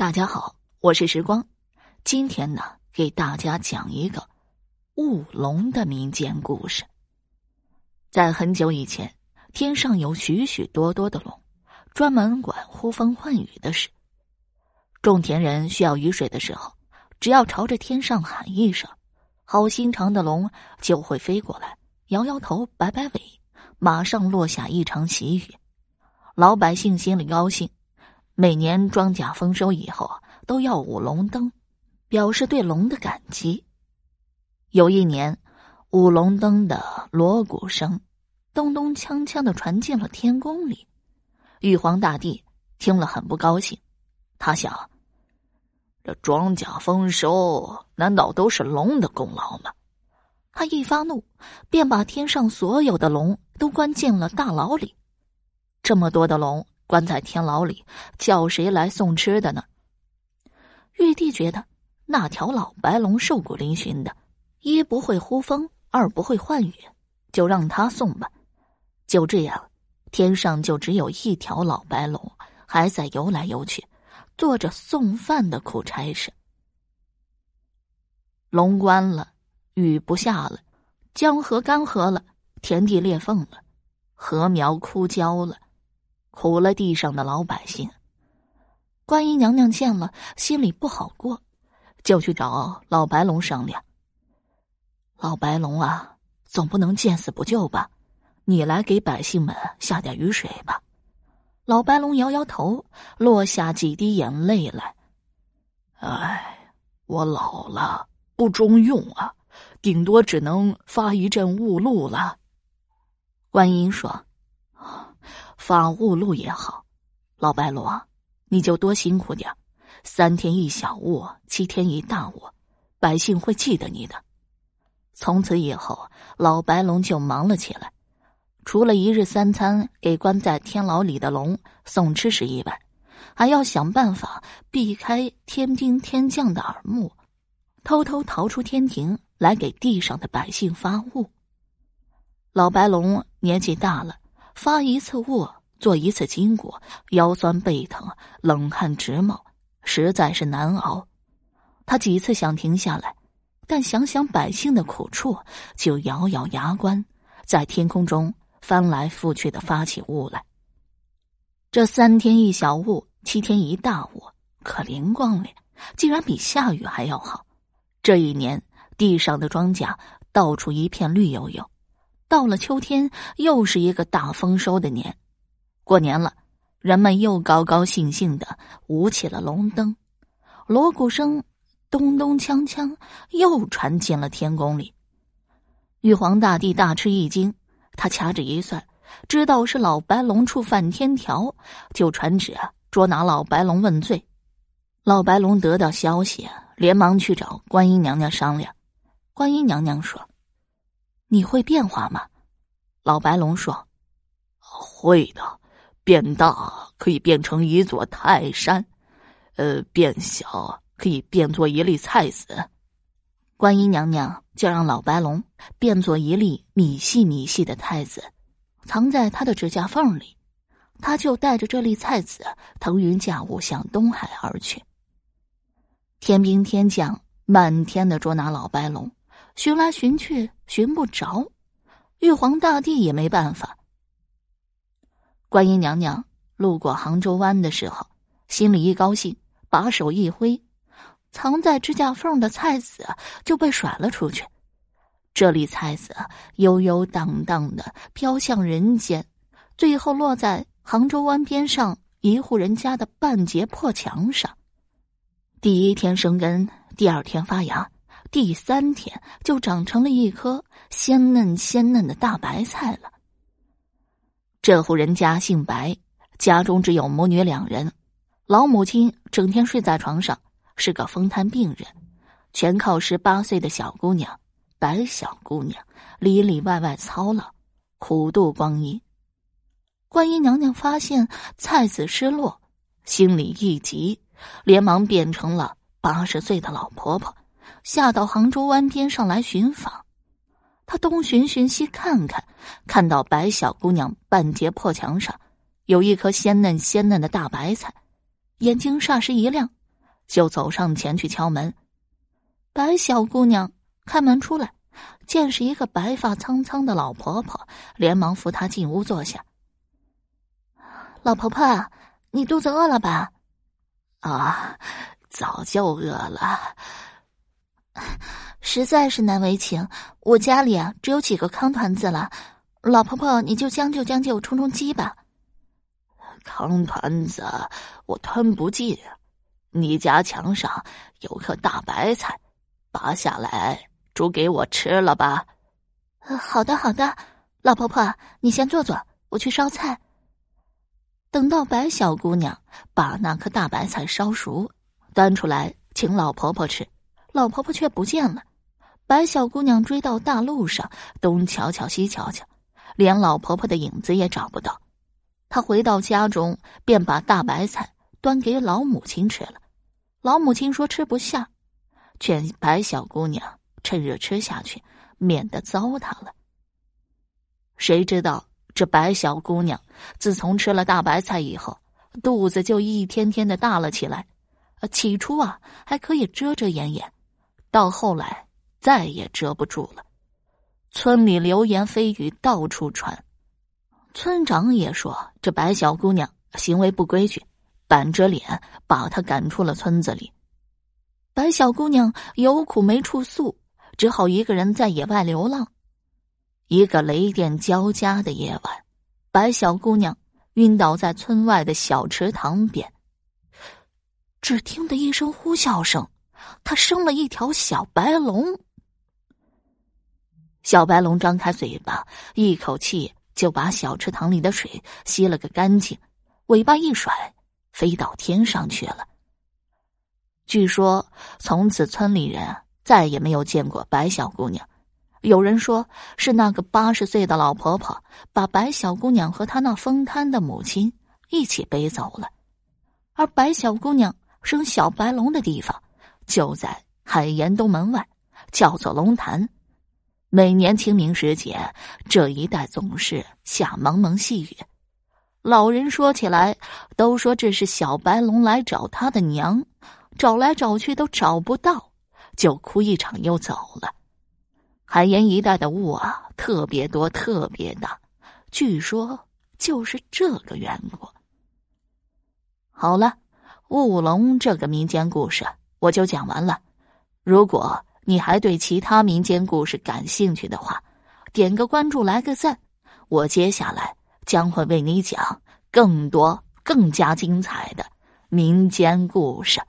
大家好，我是时光。今天呢，给大家讲一个雾龙的民间故事。在很久以前，天上有许许多多的龙，专门管呼风唤雨的事。种田人需要雨水的时候，只要朝着天上喊一声，好心肠的龙就会飞过来，摇摇头，摆摆尾，马上落下一场喜雨。老百姓心里高兴。每年庄稼丰收以后，都要舞龙灯，表示对龙的感激。有一年，舞龙灯的锣鼓声，咚咚锵锵的传进了天宫里。玉皇大帝听了很不高兴，他想：这庄稼丰收，难道都是龙的功劳吗？他一发怒，便把天上所有的龙都关进了大牢里。这么多的龙。关在天牢里，叫谁来送吃的呢？玉帝觉得那条老白龙瘦骨嶙峋的，一不会呼风，二不会唤雨，就让他送吧。就这样，天上就只有一条老白龙，还在游来游去，做着送饭的苦差事。龙关了，雨不下了，江河干涸了，田地裂缝了，禾苗枯焦了。苦了地上的老百姓，观音娘娘见了，心里不好过，就去找老白龙商量。老白龙啊，总不能见死不救吧？你来给百姓们下点雨水吧。老白龙摇摇头，落下几滴眼泪来。哎，我老了，不中用啊，顶多只能发一阵雾露了。观音说。发雾露也好，老白龙，你就多辛苦点三天一小雾，七天一大雾，百姓会记得你的。从此以后，老白龙就忙了起来，除了一日三餐给关在天牢里的龙送吃食以外，还要想办法避开天兵天将的耳目，偷偷逃出天庭来给地上的百姓发物。老白龙年纪大了。发一次卧，做一次筋骨，腰酸背疼，冷汗直冒，实在是难熬。他几次想停下来，但想想百姓的苦处，就咬咬牙关，在天空中翻来覆去的发起雾来。这三天一小雾，七天一大雾，可灵光了，竟然比下雨还要好。这一年，地上的庄稼到处一片绿油油。到了秋天，又是一个大丰收的年。过年了，人们又高高兴兴的舞起了龙灯，锣鼓声咚咚锵锵又传进了天宫里。玉皇大帝大吃一惊，他掐指一算，知道是老白龙触犯天条，就传旨捉拿老白龙问罪。老白龙得到消息，连忙去找观音娘娘商量。观音娘娘说。你会变化吗？老白龙说：“会的，变大可以变成一座泰山，呃，变小可以变作一粒菜籽。”观音娘娘就让老白龙变作一粒米细米细的菜籽，藏在他的指甲缝里，他就带着这粒菜籽腾云驾雾向东海而去。天兵天将满天的捉拿老白龙。寻来寻去寻不着，玉皇大帝也没办法。观音娘娘路过杭州湾的时候，心里一高兴，把手一挥，藏在指甲缝的菜籽就被甩了出去。这粒菜籽悠悠荡荡的飘向人间，最后落在杭州湾边上一户人家的半截破墙上。第一天生根，第二天发芽。第三天就长成了一颗鲜嫩鲜嫩的大白菜了。这户人家姓白，家中只有母女两人，老母亲整天睡在床上，是个风瘫病人，全靠十八岁的小姑娘白小姑娘里里外外操劳，苦度光阴。观音娘娘发现菜籽失落，心里一急，连忙变成了八十岁的老婆婆。下到杭州湾边上来寻访，他东寻寻西看看，看到白小姑娘半截破墙上有一颗鲜嫩鲜嫩的大白菜，眼睛霎时一亮，就走上前去敲门。白小姑娘开门出来，见是一个白发苍苍的老婆婆，连忙扶她进屋坐下。老婆婆，你肚子饿了吧？啊，早就饿了。实在是难为情，我家里啊只有几个糠团子了。老婆婆，你就将就将就，充充饥吧。糠团子我吞不进，你家墙上有颗大白菜，拔下来煮给我吃了吧。好的，好的，老婆婆，你先坐坐，我去烧菜。等到白小姑娘把那颗大白菜烧熟，端出来请老婆婆吃，老婆婆却不见了。白小姑娘追到大路上，东瞧瞧西瞧瞧，连老婆婆的影子也找不到。她回到家中，便把大白菜端给老母亲吃了。老母亲说吃不下，劝白小姑娘趁热吃下去，免得糟蹋了。谁知道这白小姑娘自从吃了大白菜以后，肚子就一天天的大了起来。起初啊，还可以遮遮掩掩，到后来再也遮不住了。村里流言蜚语到处传。村长也说这白小姑娘行为不规矩，板着脸把她赶出了村子里。白小姑娘有苦没处诉，只好一个人在野外流浪。一个雷电交加的夜晚，白小姑娘晕倒在村外的小池塘边。只听得一声呼啸声，她生了一条小白龙。小白龙张开嘴巴，一口气。就把小池塘里的水吸了个干净，尾巴一甩，飞到天上去了。据说从此村里人再也没有见过白小姑娘。有人说是那个八十岁的老婆婆把白小姑娘和她那疯瘫的母亲一起背走了，而白小姑娘生小白龙的地方就在海盐东门外，叫做龙潭。每年清明时节，这一带总是下蒙蒙细雨。老人说起来，都说这是小白龙来找他的娘，找来找去都找不到，就哭一场又走了。海盐一带的雾啊，特别多，特别大，据说就是这个缘故。好了，雾龙这个民间故事我就讲完了。如果。你还对其他民间故事感兴趣的话，点个关注，来个赞，我接下来将会为你讲更多、更加精彩的民间故事。